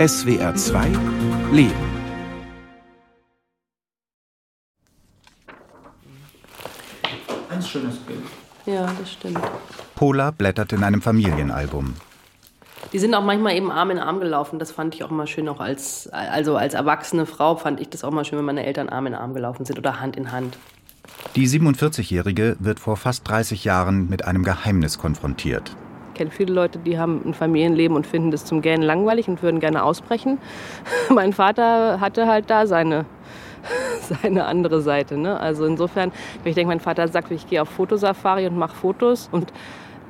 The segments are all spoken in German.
SWR 2 Leben. Ein schönes Bild. Ja, das stimmt. Pola blättert in einem Familienalbum. Die sind auch manchmal eben Arm in Arm gelaufen. Das fand ich auch mal schön, auch als, also als erwachsene Frau fand ich das auch mal schön, wenn meine Eltern Arm in Arm gelaufen sind oder Hand in Hand. Die 47-Jährige wird vor fast 30 Jahren mit einem Geheimnis konfrontiert. Kenne viele Leute, die haben ein Familienleben und finden das zum Gähnen langweilig und würden gerne ausbrechen. mein Vater hatte halt da seine, seine andere Seite. Ne? Also insofern, wenn ich denke, mein Vater sagt, ich gehe auf Fotosafari und mache Fotos und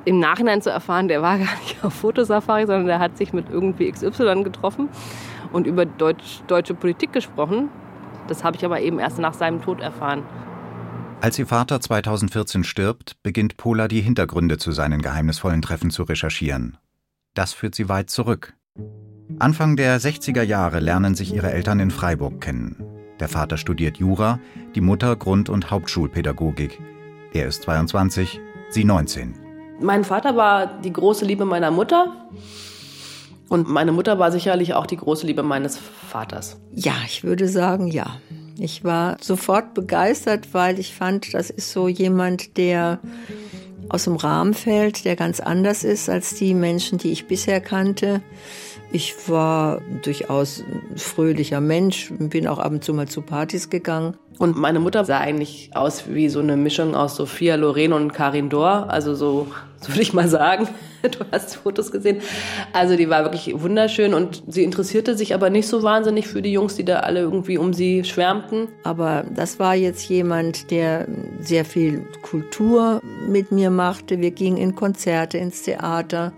im Nachhinein zu erfahren, der war gar nicht auf Fotosafari, sondern der hat sich mit irgendwie XY getroffen und über Deutsch, deutsche Politik gesprochen. Das habe ich aber eben erst nach seinem Tod erfahren. Als ihr Vater 2014 stirbt, beginnt Pola die Hintergründe zu seinen geheimnisvollen Treffen zu recherchieren. Das führt sie weit zurück. Anfang der 60er Jahre lernen sich ihre Eltern in Freiburg kennen. Der Vater studiert Jura, die Mutter Grund- und Hauptschulpädagogik. Er ist 22, sie 19. Mein Vater war die große Liebe meiner Mutter. Und meine Mutter war sicherlich auch die große Liebe meines Vaters. Ja, ich würde sagen, ja. Ich war sofort begeistert, weil ich fand, das ist so jemand, der aus dem Rahmen fällt, der ganz anders ist als die Menschen, die ich bisher kannte. Ich war durchaus ein fröhlicher Mensch, bin auch ab und zu mal zu Partys gegangen. Und meine Mutter sah eigentlich aus wie so eine Mischung aus Sophia Loren und Karin Dor, also so, so würde ich mal sagen. Du hast Fotos gesehen. Also die war wirklich wunderschön und sie interessierte sich aber nicht so wahnsinnig für die Jungs, die da alle irgendwie um sie schwärmten. Aber das war jetzt jemand, der sehr viel Kultur mit mir machte. Wir gingen in Konzerte, ins Theater.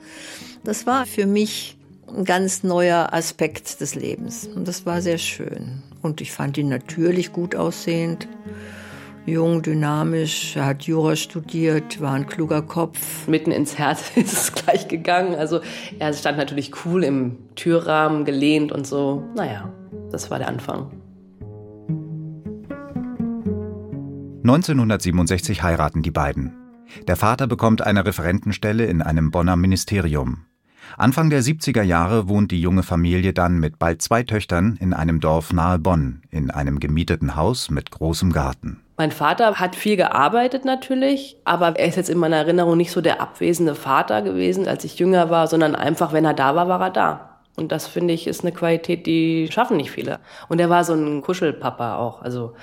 Das war für mich ein ganz neuer Aspekt des Lebens. Und das war sehr schön. Und ich fand ihn natürlich gut aussehend. Jung, dynamisch, er hat Jura studiert, war ein kluger Kopf. Mitten ins Herz ist es gleich gegangen. Also er stand natürlich cool im Türrahmen, gelehnt und so. Naja, das war der Anfang. 1967 heiraten die beiden. Der Vater bekommt eine Referentenstelle in einem Bonner Ministerium. Anfang der 70er Jahre wohnt die junge Familie dann mit bald zwei Töchtern in einem Dorf nahe Bonn, in einem gemieteten Haus mit großem Garten. Mein Vater hat viel gearbeitet natürlich, aber er ist jetzt in meiner Erinnerung nicht so der abwesende Vater gewesen, als ich jünger war, sondern einfach, wenn er da war, war er da. Und das finde ich ist eine Qualität, die schaffen nicht viele. Und er war so ein Kuschelpapa auch. Also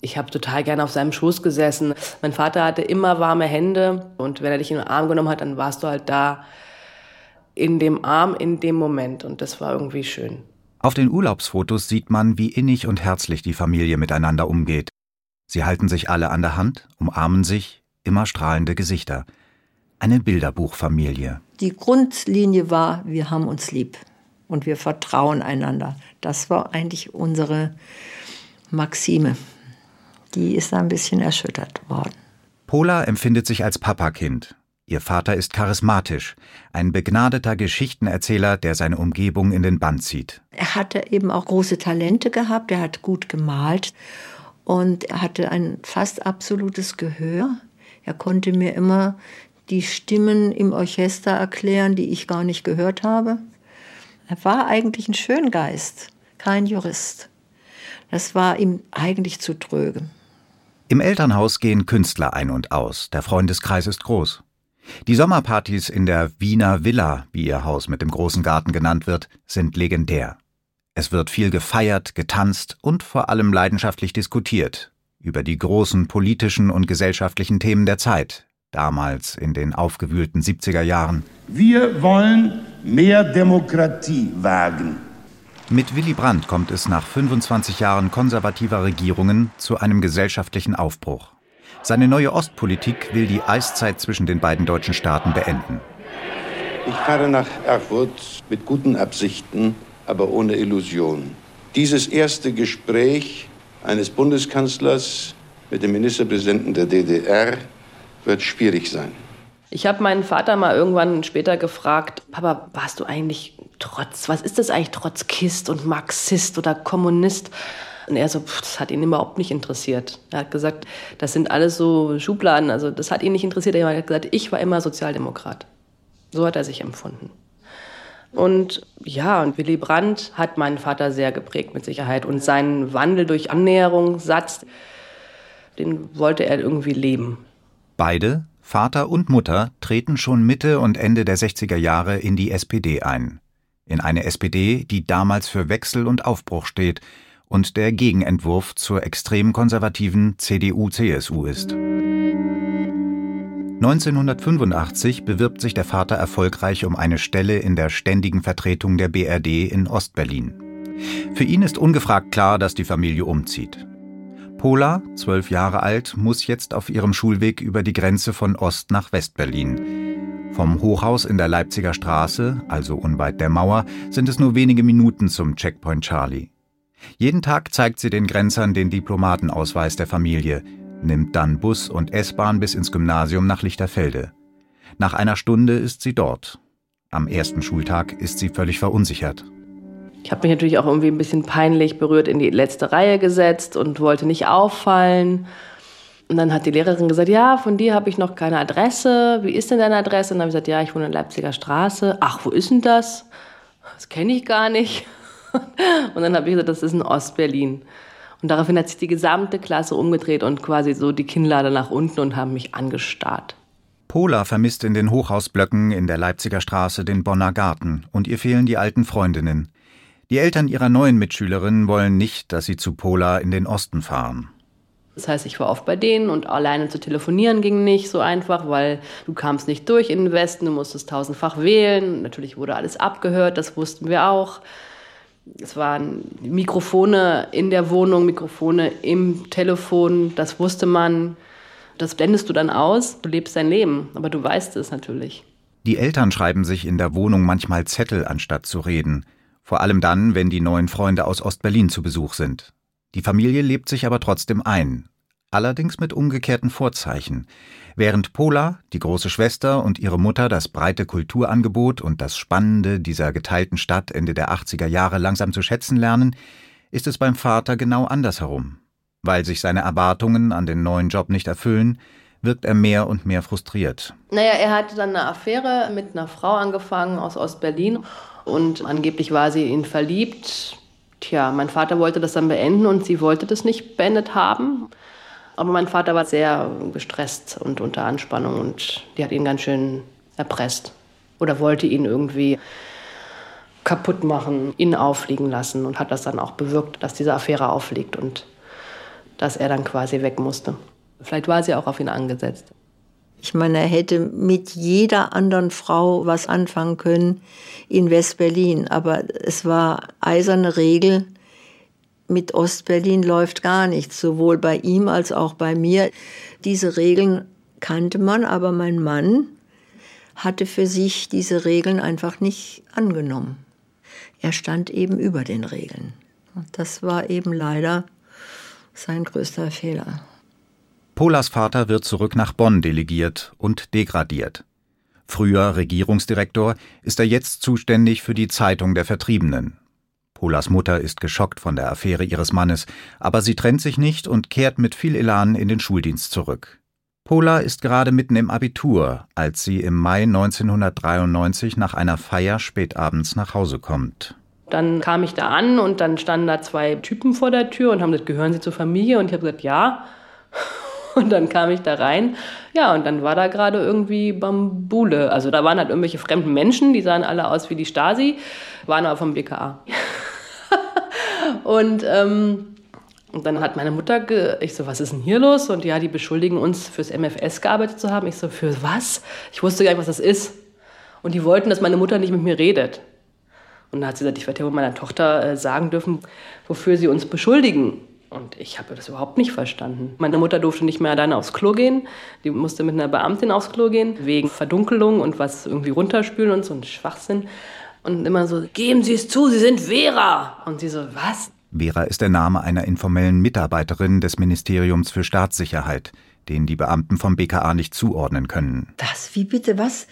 ich habe total gerne auf seinem Schoß gesessen. Mein Vater hatte immer warme Hände und wenn er dich in den Arm genommen hat, dann warst du halt da in dem Arm in dem Moment und das war irgendwie schön. Auf den Urlaubsfotos sieht man, wie innig und herzlich die Familie miteinander umgeht. Sie halten sich alle an der Hand, umarmen sich, immer strahlende Gesichter. Eine Bilderbuchfamilie. Die Grundlinie war, wir haben uns lieb und wir vertrauen einander. Das war eigentlich unsere Maxime. Die ist ein bisschen erschüttert worden. Pola empfindet sich als Papakind. Ihr Vater ist charismatisch, ein begnadeter Geschichtenerzähler, der seine Umgebung in den Bann zieht. Er hatte eben auch große Talente gehabt, er hat gut gemalt und er hatte ein fast absolutes Gehör. Er konnte mir immer die Stimmen im Orchester erklären, die ich gar nicht gehört habe. Er war eigentlich ein Schöngeist, kein Jurist. Das war ihm eigentlich zu tröge. Im Elternhaus gehen Künstler ein und aus. Der Freundeskreis ist groß. Die Sommerpartys in der Wiener Villa, wie ihr Haus mit dem großen Garten genannt wird, sind legendär. Es wird viel gefeiert, getanzt und vor allem leidenschaftlich diskutiert über die großen politischen und gesellschaftlichen Themen der Zeit, damals in den aufgewühlten 70er Jahren. Wir wollen mehr Demokratie wagen. Mit Willy Brandt kommt es nach 25 Jahren konservativer Regierungen zu einem gesellschaftlichen Aufbruch. Seine neue Ostpolitik will die Eiszeit zwischen den beiden deutschen Staaten beenden. Ich fahre nach Erfurt mit guten Absichten, aber ohne Illusion. Dieses erste Gespräch eines Bundeskanzlers mit dem Ministerpräsidenten der DDR wird schwierig sein. Ich habe meinen Vater mal irgendwann später gefragt, Papa, warst du eigentlich trotz, was ist das eigentlich Trotzkist und Marxist oder Kommunist? Und er so, pff, das hat ihn überhaupt nicht interessiert. Er hat gesagt, das sind alles so Schubladen, also das hat ihn nicht interessiert. Er hat gesagt, ich war immer Sozialdemokrat. So hat er sich empfunden. Und ja, und Willy Brandt hat meinen Vater sehr geprägt mit Sicherheit. Und seinen Wandel durch Annäherung, Satz, den wollte er irgendwie leben. Beide, Vater und Mutter, treten schon Mitte und Ende der 60er Jahre in die SPD ein. In eine SPD, die damals für Wechsel und Aufbruch steht und der Gegenentwurf zur extrem konservativen CDU-CSU ist. 1985 bewirbt sich der Vater erfolgreich um eine Stelle in der ständigen Vertretung der BRD in Ostberlin. Für ihn ist ungefragt klar, dass die Familie umzieht. Pola, zwölf Jahre alt, muss jetzt auf ihrem Schulweg über die Grenze von Ost nach Westberlin. Vom Hochhaus in der Leipziger Straße, also unweit der Mauer, sind es nur wenige Minuten zum Checkpoint Charlie. Jeden Tag zeigt sie den Grenzern den Diplomatenausweis der Familie, nimmt dann Bus und S-Bahn bis ins Gymnasium nach Lichterfelde. Nach einer Stunde ist sie dort. Am ersten Schultag ist sie völlig verunsichert. Ich habe mich natürlich auch irgendwie ein bisschen peinlich berührt in die letzte Reihe gesetzt und wollte nicht auffallen. Und dann hat die Lehrerin gesagt, ja, von dir habe ich noch keine Adresse. Wie ist denn deine Adresse? Und dann habe ich gesagt, ja, ich wohne in Leipziger Straße. Ach, wo ist denn das? Das kenne ich gar nicht. Und dann habe ich gesagt, das ist in Ostberlin. Und daraufhin hat sich die gesamte Klasse umgedreht und quasi so die Kinnlade nach unten und haben mich angestarrt. Pola vermisst in den Hochhausblöcken in der Leipziger Straße den Bonner Garten und ihr fehlen die alten Freundinnen. Die Eltern ihrer neuen Mitschülerin wollen nicht, dass sie zu Pola in den Osten fahren. Das heißt, ich war oft bei denen und alleine zu telefonieren ging nicht so einfach, weil du kamst nicht durch in den Westen, du musstest tausendfach wählen. Natürlich wurde alles abgehört, das wussten wir auch. Es waren Mikrofone in der Wohnung, Mikrofone im Telefon, das wusste man. Das blendest du dann aus, du lebst dein Leben, aber du weißt es natürlich. Die Eltern schreiben sich in der Wohnung manchmal Zettel, anstatt zu reden. Vor allem dann, wenn die neuen Freunde aus Ostberlin zu Besuch sind. Die Familie lebt sich aber trotzdem ein, allerdings mit umgekehrten Vorzeichen. Während Pola, die große Schwester und ihre Mutter das breite Kulturangebot und das Spannende dieser geteilten Stadt Ende der 80er Jahre langsam zu schätzen lernen, ist es beim Vater genau andersherum. Weil sich seine Erwartungen an den neuen Job nicht erfüllen, wirkt er mehr und mehr frustriert. Naja, er hatte dann eine Affäre mit einer Frau angefangen aus Ostberlin und angeblich war sie in ihn verliebt. Tja, mein Vater wollte das dann beenden und sie wollte das nicht beendet haben. Aber mein Vater war sehr gestresst und unter Anspannung und die hat ihn ganz schön erpresst oder wollte ihn irgendwie kaputt machen, ihn auffliegen lassen und hat das dann auch bewirkt, dass diese Affäre auffliegt und dass er dann quasi weg musste. Vielleicht war sie auch auf ihn angesetzt. Ich meine, er hätte mit jeder anderen Frau was anfangen können in West-Berlin, aber es war eiserne Regel, mit Ostberlin läuft gar nichts, sowohl bei ihm als auch bei mir. Diese Regeln kannte man, aber mein Mann hatte für sich diese Regeln einfach nicht angenommen. Er stand eben über den Regeln. Und das war eben leider sein größter Fehler. Polas Vater wird zurück nach Bonn delegiert und degradiert. Früher Regierungsdirektor ist er jetzt zuständig für die Zeitung der Vertriebenen, Polas Mutter ist geschockt von der Affäre ihres Mannes, aber sie trennt sich nicht und kehrt mit viel Elan in den Schuldienst zurück. Pola ist gerade mitten im Abitur, als sie im Mai 1993 nach einer Feier spätabends nach Hause kommt. Dann kam ich da an und dann standen da zwei Typen vor der Tür und haben gesagt, gehören Sie zur Familie? Und ich habe gesagt, ja. Und dann kam ich da rein. Ja, und dann war da gerade irgendwie Bambule. Also da waren halt irgendwelche fremden Menschen, die sahen alle aus wie die Stasi, waren aber vom BKA. und, ähm, und dann hat meine Mutter, ich so, was ist denn hier los? Und ja, die beschuldigen uns, fürs MFS gearbeitet zu haben. Ich so, für was? Ich wusste gar nicht, was das ist. Und die wollten, dass meine Mutter nicht mit mir redet. Und dann hat sie gesagt, ich werde ja meiner Tochter äh, sagen dürfen, wofür sie uns beschuldigen. Und ich habe das überhaupt nicht verstanden. Meine Mutter durfte nicht mehr alleine aufs Klo gehen. Die musste mit einer Beamtin aufs Klo gehen, wegen Verdunkelung und was irgendwie runterspülen und so ein Schwachsinn. Und immer so, geben Sie es zu, Sie sind Vera. Und sie so, was? Vera ist der Name einer informellen Mitarbeiterin des Ministeriums für Staatssicherheit, den die Beamten vom BKA nicht zuordnen können. Das, wie bitte, was?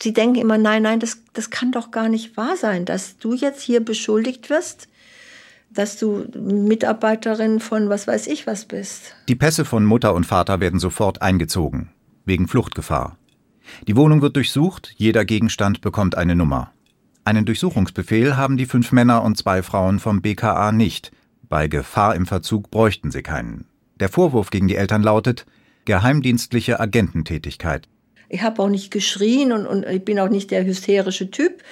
Sie denken immer, nein, nein, das, das kann doch gar nicht wahr sein, dass du jetzt hier beschuldigt wirst, dass du Mitarbeiterin von was weiß ich was bist. Die Pässe von Mutter und Vater werden sofort eingezogen, wegen Fluchtgefahr. Die Wohnung wird durchsucht, jeder Gegenstand bekommt eine Nummer. Einen Durchsuchungsbefehl haben die fünf Männer und zwei Frauen vom BKA nicht. Bei Gefahr im Verzug bräuchten sie keinen. Der Vorwurf gegen die Eltern lautet geheimdienstliche Agententätigkeit. Ich habe auch nicht geschrien und, und ich bin auch nicht der hysterische Typ,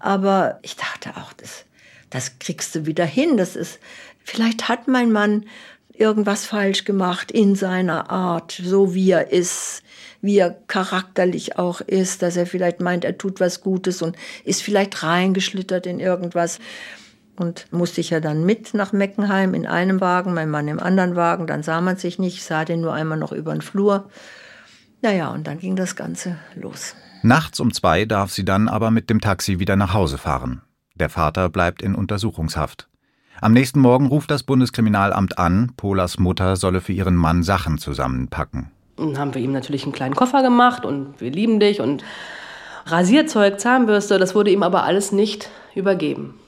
aber ich dachte auch, das, das kriegst du wieder hin. Das ist, vielleicht hat mein Mann irgendwas falsch gemacht in seiner Art, so wie er ist, wie er charakterlich auch ist, dass er vielleicht meint, er tut was Gutes und ist vielleicht reingeschlittert in irgendwas. Und musste ich ja dann mit nach Meckenheim in einem Wagen, mein Mann im anderen Wagen. Dann sah man sich nicht, sah den nur einmal noch über den Flur. Naja, und dann ging das Ganze los. Nachts um zwei darf sie dann aber mit dem Taxi wieder nach Hause fahren. Der Vater bleibt in Untersuchungshaft. Am nächsten Morgen ruft das Bundeskriminalamt an, Polas Mutter solle für ihren Mann Sachen zusammenpacken. Dann haben wir ihm natürlich einen kleinen Koffer gemacht und wir lieben dich und Rasierzeug, Zahnbürste, das wurde ihm aber alles nicht übergeben.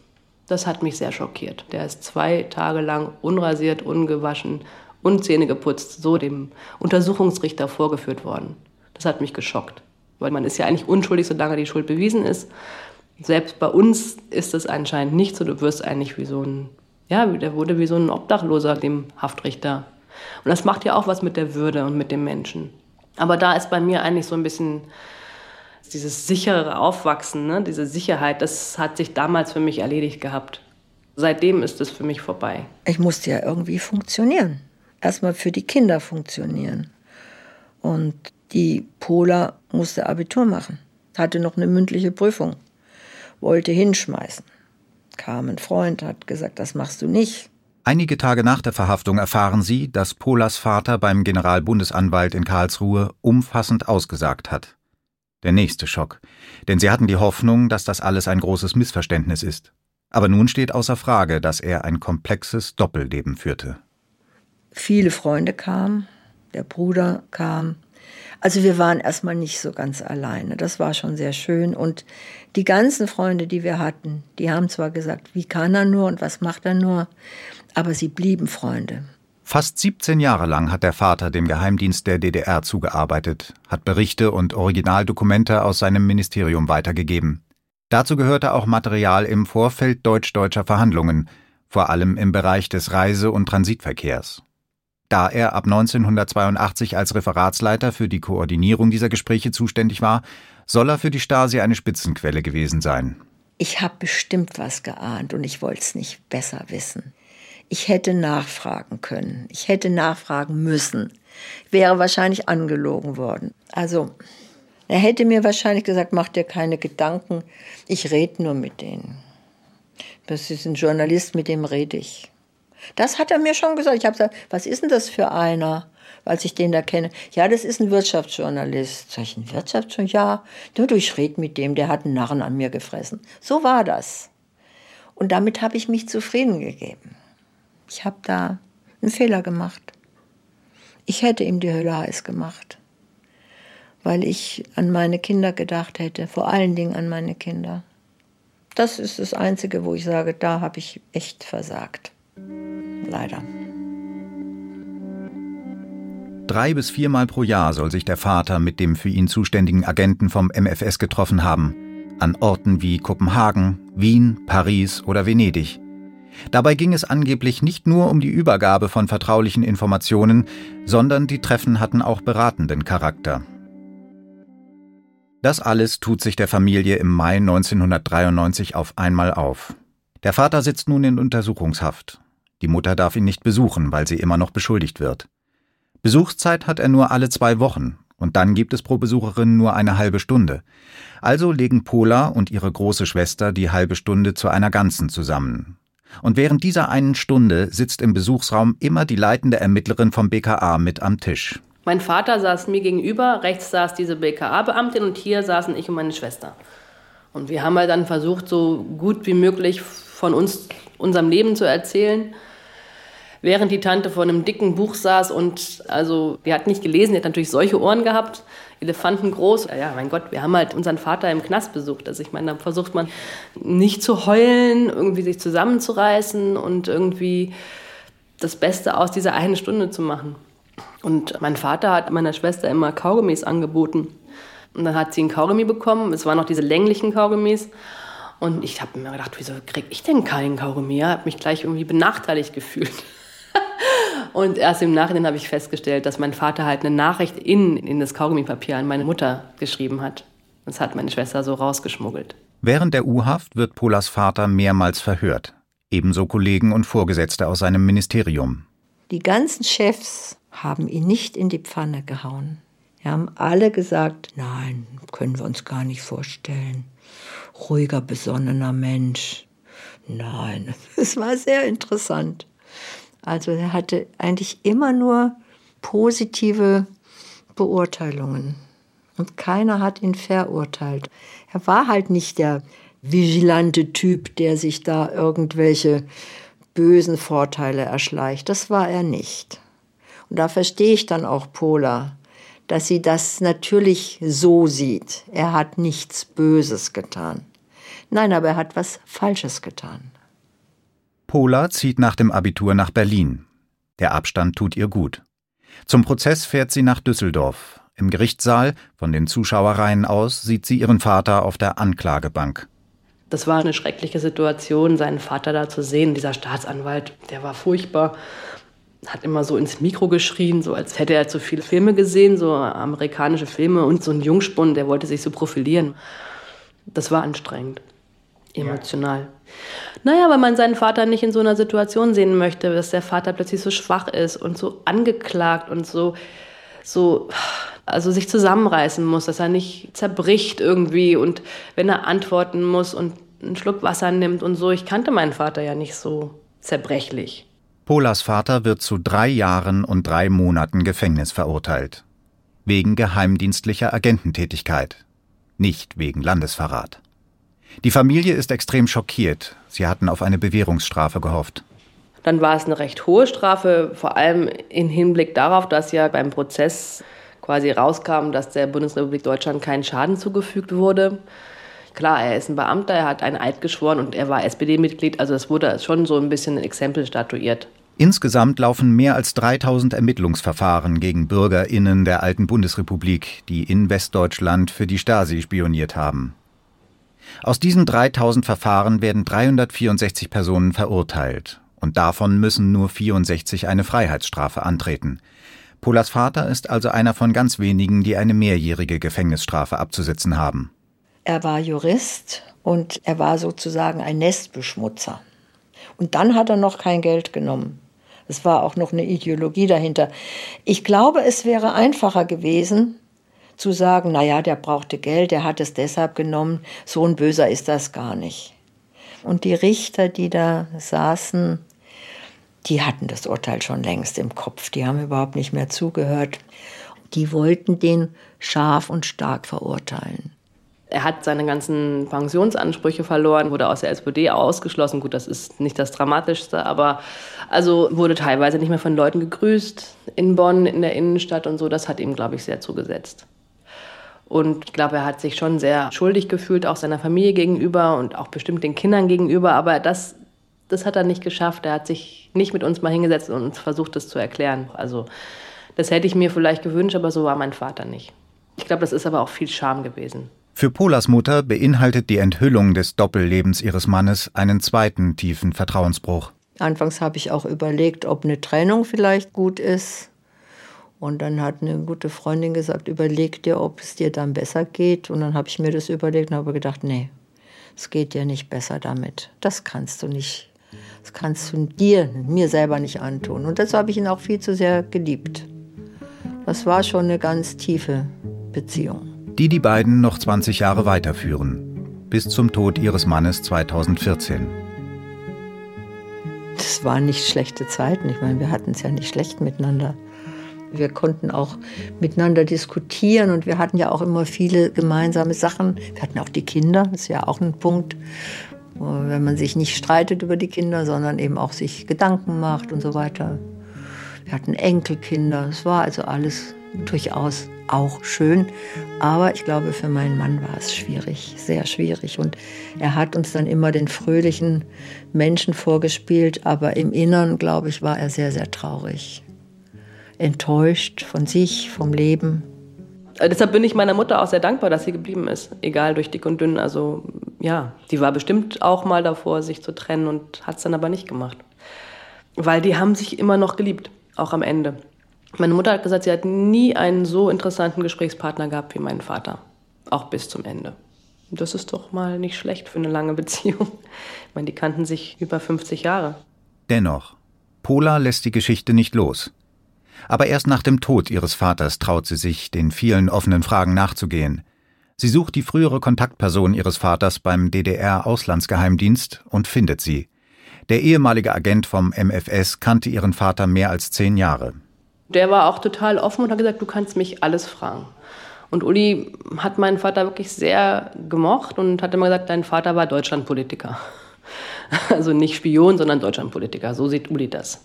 Das hat mich sehr schockiert. Der ist zwei Tage lang unrasiert, ungewaschen und Zähne geputzt, so dem Untersuchungsrichter vorgeführt worden. Das hat mich geschockt, weil man ist ja eigentlich unschuldig, solange die Schuld bewiesen ist. Selbst bei uns ist es anscheinend nicht so. Du wirst eigentlich wie so ein, ja, der wurde wie so ein Obdachloser dem Haftrichter. Und das macht ja auch was mit der Würde und mit dem Menschen. Aber da ist bei mir eigentlich so ein bisschen dieses sichere Aufwachsen, ne? diese Sicherheit, das hat sich damals für mich erledigt gehabt. Seitdem ist es für mich vorbei. Ich musste ja irgendwie funktionieren. Erstmal für die Kinder funktionieren. Und die Pola musste Abitur machen, hatte noch eine mündliche Prüfung wollte hinschmeißen. Kam ein Freund, hat gesagt, das machst du nicht. Einige Tage nach der Verhaftung erfahren sie, dass Polas Vater beim Generalbundesanwalt in Karlsruhe umfassend ausgesagt hat. Der nächste Schock, denn sie hatten die Hoffnung, dass das alles ein großes Missverständnis ist. Aber nun steht außer Frage, dass er ein komplexes Doppelleben führte. Viele Freunde kamen, der Bruder kam, also wir waren erstmal nicht so ganz alleine. Das war schon sehr schön. Und die ganzen Freunde, die wir hatten, die haben zwar gesagt, wie kann er nur und was macht er nur, aber sie blieben Freunde. Fast 17 Jahre lang hat der Vater dem Geheimdienst der DDR zugearbeitet, hat Berichte und Originaldokumente aus seinem Ministerium weitergegeben. Dazu gehörte auch Material im Vorfeld deutsch-deutscher Verhandlungen, vor allem im Bereich des Reise- und Transitverkehrs. Da er ab 1982 als Referatsleiter für die Koordinierung dieser Gespräche zuständig war, soll er für die Stasi eine Spitzenquelle gewesen sein. Ich habe bestimmt was geahnt und ich wollte es nicht besser wissen. Ich hätte nachfragen können. Ich hätte nachfragen müssen. Wäre wahrscheinlich angelogen worden. Also, er hätte mir wahrscheinlich gesagt, mach dir keine Gedanken. Ich rede nur mit denen. Das ist ein Journalist, mit dem rede ich. Das hat er mir schon gesagt. Ich habe gesagt, was ist denn das für einer? Als ich den da kenne. Ja, das ist ein Wirtschaftsjournalist. Sag ich, ein Wirtschaftsjournalist? Ja. Du, ich rede mit dem, der hat einen Narren an mir gefressen. So war das. Und damit habe ich mich zufrieden gegeben. Ich habe da einen Fehler gemacht. Ich hätte ihm die Hölle heiß gemacht, weil ich an meine Kinder gedacht hätte, vor allen Dingen an meine Kinder. Das ist das Einzige, wo ich sage, da habe ich echt versagt. Leider. Drei bis viermal pro Jahr soll sich der Vater mit dem für ihn zuständigen Agenten vom MFS getroffen haben. An Orten wie Kopenhagen, Wien, Paris oder Venedig. Dabei ging es angeblich nicht nur um die Übergabe von vertraulichen Informationen, sondern die Treffen hatten auch beratenden Charakter. Das alles tut sich der Familie im Mai 1993 auf einmal auf. Der Vater sitzt nun in Untersuchungshaft. Die Mutter darf ihn nicht besuchen, weil sie immer noch beschuldigt wird. Besuchszeit hat er nur alle zwei Wochen, und dann gibt es pro Besucherin nur eine halbe Stunde. Also legen Pola und ihre große Schwester die halbe Stunde zu einer ganzen zusammen. Und während dieser einen Stunde sitzt im Besuchsraum immer die leitende Ermittlerin vom BKA mit am Tisch. Mein Vater saß mir gegenüber, rechts saß diese BKA-Beamtin und hier saßen ich und meine Schwester. Und wir haben halt dann versucht, so gut wie möglich von uns, unserem Leben zu erzählen während die Tante vor einem dicken Buch saß und also die hat nicht gelesen, die hat natürlich solche Ohren gehabt, Elefanten groß. Ja, mein Gott, wir haben halt unseren Vater im Knast besucht. Also ich meine, da versucht man nicht zu heulen, irgendwie sich zusammenzureißen und irgendwie das Beste aus dieser einen Stunde zu machen. Und mein Vater hat meiner Schwester immer Kaugummis angeboten. Und dann hat sie ein Kaugummi bekommen. Es waren noch diese länglichen Kaugummis. Und ich habe mir gedacht, wieso kriege ich denn keinen Kaugummi? Ich habe mich gleich irgendwie benachteiligt gefühlt. Und erst im Nachhinein habe ich festgestellt, dass mein Vater halt eine Nachricht in, in das Kaugummipapier an meine Mutter geschrieben hat. Das hat meine Schwester so rausgeschmuggelt. Während der U-Haft wird Polas Vater mehrmals verhört. Ebenso Kollegen und Vorgesetzte aus seinem Ministerium. Die ganzen Chefs haben ihn nicht in die Pfanne gehauen. Wir haben alle gesagt, nein, können wir uns gar nicht vorstellen. Ruhiger, besonnener Mensch. Nein, es war sehr interessant. Also er hatte eigentlich immer nur positive Beurteilungen. Und keiner hat ihn verurteilt. Er war halt nicht der vigilante Typ, der sich da irgendwelche bösen Vorteile erschleicht. Das war er nicht. Und da verstehe ich dann auch Pola, dass sie das natürlich so sieht. Er hat nichts Böses getan. Nein, aber er hat was Falsches getan. Pola zieht nach dem Abitur nach Berlin. Der Abstand tut ihr gut. Zum Prozess fährt sie nach Düsseldorf. Im Gerichtssaal, von den Zuschauerreihen aus, sieht sie ihren Vater auf der Anklagebank. Das war eine schreckliche Situation, seinen Vater da zu sehen. Dieser Staatsanwalt, der war furchtbar, hat immer so ins Mikro geschrien, so als hätte er zu viele Filme gesehen, so amerikanische Filme und so ein Jungspund, der wollte sich so profilieren. Das war anstrengend emotional. Ja. Naja, weil man seinen Vater nicht in so einer Situation sehen möchte, dass der Vater plötzlich so schwach ist und so angeklagt und so, so, also sich zusammenreißen muss, dass er nicht zerbricht irgendwie und wenn er antworten muss und einen Schluck Wasser nimmt und so. Ich kannte meinen Vater ja nicht so zerbrechlich. Polas Vater wird zu drei Jahren und drei Monaten Gefängnis verurteilt. Wegen geheimdienstlicher Agententätigkeit. Nicht wegen Landesverrat. Die Familie ist extrem schockiert. Sie hatten auf eine Bewährungsstrafe gehofft. Dann war es eine recht hohe Strafe, vor allem im Hinblick darauf, dass ja beim Prozess quasi rauskam, dass der Bundesrepublik Deutschland keinen Schaden zugefügt wurde. Klar, er ist ein Beamter, er hat einen Eid geschworen und er war SPD-Mitglied, also es wurde schon so ein bisschen ein Exempel statuiert. Insgesamt laufen mehr als 3000 Ermittlungsverfahren gegen Bürgerinnen der alten Bundesrepublik, die in Westdeutschland für die Stasi spioniert haben. Aus diesen 3000 Verfahren werden 364 Personen verurteilt. Und davon müssen nur 64 eine Freiheitsstrafe antreten. Polas Vater ist also einer von ganz wenigen, die eine mehrjährige Gefängnisstrafe abzusitzen haben. Er war Jurist und er war sozusagen ein Nestbeschmutzer. Und dann hat er noch kein Geld genommen. Es war auch noch eine Ideologie dahinter. Ich glaube, es wäre einfacher gewesen, zu sagen, naja, der brauchte Geld, der hat es deshalb genommen, so ein Böser ist das gar nicht. Und die Richter, die da saßen, die hatten das Urteil schon längst im Kopf, die haben überhaupt nicht mehr zugehört. Die wollten den scharf und stark verurteilen. Er hat seine ganzen Pensionsansprüche verloren, wurde aus der SPD ausgeschlossen. Gut, das ist nicht das Dramatischste, aber also wurde teilweise nicht mehr von Leuten gegrüßt in Bonn, in der Innenstadt und so. Das hat ihm, glaube ich, sehr zugesetzt. Und ich glaube, er hat sich schon sehr schuldig gefühlt, auch seiner Familie gegenüber und auch bestimmt den Kindern gegenüber. Aber das, das hat er nicht geschafft. Er hat sich nicht mit uns mal hingesetzt und uns versucht, das zu erklären. Also das hätte ich mir vielleicht gewünscht, aber so war mein Vater nicht. Ich glaube, das ist aber auch viel Scham gewesen. Für Polas Mutter beinhaltet die Enthüllung des Doppellebens ihres Mannes einen zweiten tiefen Vertrauensbruch. Anfangs habe ich auch überlegt, ob eine Trennung vielleicht gut ist. Und dann hat eine gute Freundin gesagt, überleg dir, ob es dir dann besser geht. Und dann habe ich mir das überlegt und habe gedacht, nee, es geht dir nicht besser damit. Das kannst du nicht. Das kannst du dir, mir selber nicht antun. Und das habe ich ihn auch viel zu sehr geliebt. Das war schon eine ganz tiefe Beziehung. Die die beiden noch 20 Jahre weiterführen. Bis zum Tod ihres Mannes 2014. Das waren nicht schlechte Zeiten. Ich meine, wir hatten es ja nicht schlecht miteinander. Wir konnten auch miteinander diskutieren und wir hatten ja auch immer viele gemeinsame Sachen. Wir hatten auch die Kinder, das ist ja auch ein Punkt, wenn man sich nicht streitet über die Kinder, sondern eben auch sich Gedanken macht und so weiter. Wir hatten Enkelkinder, es war also alles durchaus auch schön. Aber ich glaube, für meinen Mann war es schwierig, sehr schwierig. Und er hat uns dann immer den fröhlichen Menschen vorgespielt, aber im Inneren, glaube ich, war er sehr, sehr traurig enttäuscht von sich, vom Leben. Äh, deshalb bin ich meiner Mutter auch sehr dankbar, dass sie geblieben ist, egal durch dick und dünn. Also ja, die war bestimmt auch mal davor, sich zu trennen und hat es dann aber nicht gemacht. Weil die haben sich immer noch geliebt, auch am Ende. Meine Mutter hat gesagt, sie hat nie einen so interessanten Gesprächspartner gehabt wie meinen Vater, auch bis zum Ende. Das ist doch mal nicht schlecht für eine lange Beziehung. Ich meine, die kannten sich über 50 Jahre. Dennoch, Pola lässt die Geschichte nicht los. Aber erst nach dem Tod ihres Vaters traut sie sich, den vielen offenen Fragen nachzugehen. Sie sucht die frühere Kontaktperson ihres Vaters beim DDR-Auslandsgeheimdienst und findet sie. Der ehemalige Agent vom MFS kannte ihren Vater mehr als zehn Jahre. Der war auch total offen und hat gesagt, du kannst mich alles fragen. Und Uli hat meinen Vater wirklich sehr gemocht und hat immer gesagt, dein Vater war Deutschlandpolitiker. Also nicht Spion, sondern Deutschlandpolitiker. So sieht Uli das.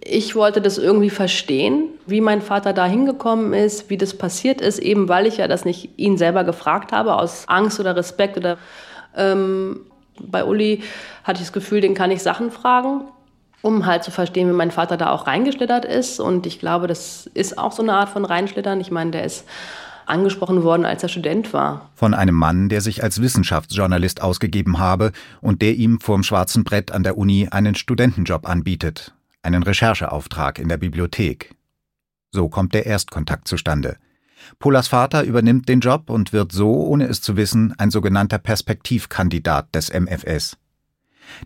Ich wollte das irgendwie verstehen, wie mein Vater da hingekommen ist, wie das passiert ist, eben weil ich ja das nicht ihn selber gefragt habe, aus Angst oder Respekt oder ähm, bei Uli hatte ich das Gefühl, den kann ich Sachen fragen, um halt zu verstehen, wie mein Vater da auch reingeschlittert ist. Und ich glaube, das ist auch so eine Art von Reinschlittern. Ich meine, der ist angesprochen worden, als er Student war. Von einem Mann, der sich als Wissenschaftsjournalist ausgegeben habe und der ihm vorm schwarzen Brett an der Uni einen Studentenjob anbietet einen Rechercheauftrag in der Bibliothek. So kommt der Erstkontakt zustande. Polas Vater übernimmt den Job und wird so, ohne es zu wissen, ein sogenannter Perspektivkandidat des MFS.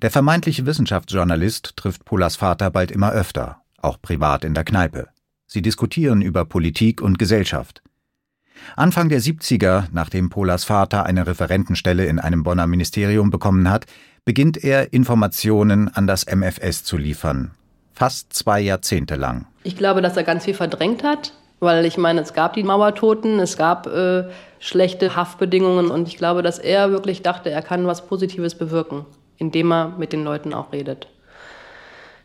Der vermeintliche Wissenschaftsjournalist trifft Polas Vater bald immer öfter, auch privat in der Kneipe. Sie diskutieren über Politik und Gesellschaft. Anfang der 70er, nachdem Polas Vater eine Referentenstelle in einem Bonner Ministerium bekommen hat, beginnt er Informationen an das MFS zu liefern fast zwei Jahrzehnte lang. Ich glaube, dass er ganz viel verdrängt hat, weil ich meine, es gab die Mauertoten, es gab äh, schlechte Haftbedingungen und ich glaube, dass er wirklich dachte, er kann was Positives bewirken, indem er mit den Leuten auch redet.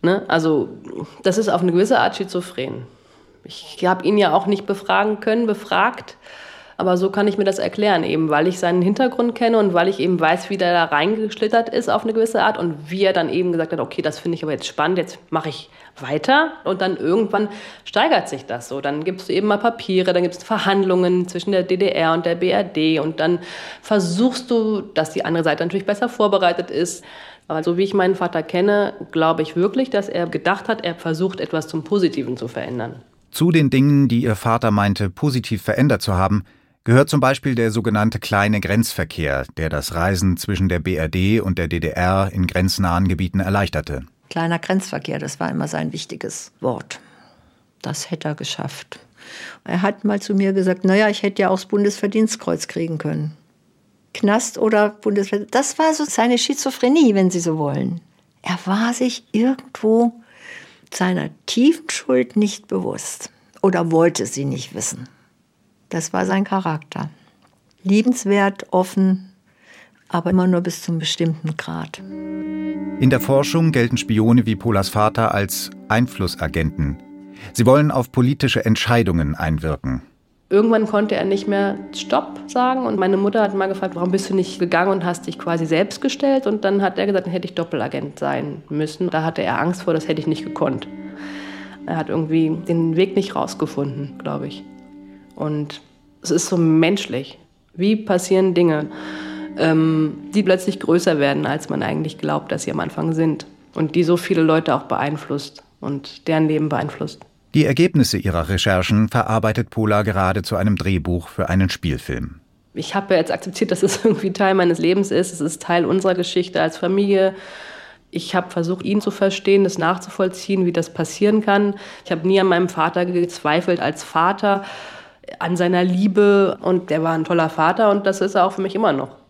Ne? Also das ist auf eine gewisse Art schizophren. Ich habe ihn ja auch nicht befragen können, befragt. Aber so kann ich mir das erklären, eben weil ich seinen Hintergrund kenne und weil ich eben weiß, wie der da reingeschlittert ist auf eine gewisse Art und wie er dann eben gesagt hat, okay, das finde ich aber jetzt spannend, jetzt mache ich weiter und dann irgendwann steigert sich das so. Dann gibst du eben mal Papiere, dann gibt es Verhandlungen zwischen der DDR und der BRD und dann versuchst du, dass die andere Seite natürlich besser vorbereitet ist. Aber so wie ich meinen Vater kenne, glaube ich wirklich, dass er gedacht hat, er versucht etwas zum Positiven zu verändern. Zu den Dingen, die ihr Vater meinte, positiv verändert zu haben, gehört zum Beispiel der sogenannte kleine Grenzverkehr, der das Reisen zwischen der BRD und der DDR in grenznahen Gebieten erleichterte. Kleiner Grenzverkehr, das war immer sein wichtiges Wort. Das hätte er geschafft. Er hat mal zu mir gesagt, naja, ich hätte ja auch das Bundesverdienstkreuz kriegen können. Knast oder Bundesverdienstkreuz, das war so seine Schizophrenie, wenn Sie so wollen. Er war sich irgendwo seiner tiefen Schuld nicht bewusst oder wollte sie nicht wissen. Das war sein Charakter. Liebenswert, offen, aber immer nur bis zum bestimmten Grad. In der Forschung gelten Spione wie Polas Vater als Einflussagenten. Sie wollen auf politische Entscheidungen einwirken. Irgendwann konnte er nicht mehr Stopp sagen und meine Mutter hat mal gefragt, warum bist du nicht gegangen und hast dich quasi selbst gestellt? Und dann hat er gesagt, dann hätte ich Doppelagent sein müssen. Da hatte er Angst vor, das hätte ich nicht gekonnt. Er hat irgendwie den Weg nicht rausgefunden, glaube ich. Und es ist so menschlich. Wie passieren Dinge, ähm, die plötzlich größer werden, als man eigentlich glaubt, dass sie am Anfang sind. Und die so viele Leute auch beeinflusst und deren Leben beeinflusst. Die Ergebnisse ihrer Recherchen verarbeitet Pola gerade zu einem Drehbuch für einen Spielfilm. Ich habe ja jetzt akzeptiert, dass es irgendwie Teil meines Lebens ist. Es ist Teil unserer Geschichte als Familie. Ich habe versucht, ihn zu verstehen, das nachzuvollziehen, wie das passieren kann. Ich habe nie an meinem Vater gezweifelt als Vater, an seiner Liebe und der war ein toller Vater und das ist er auch für mich immer noch.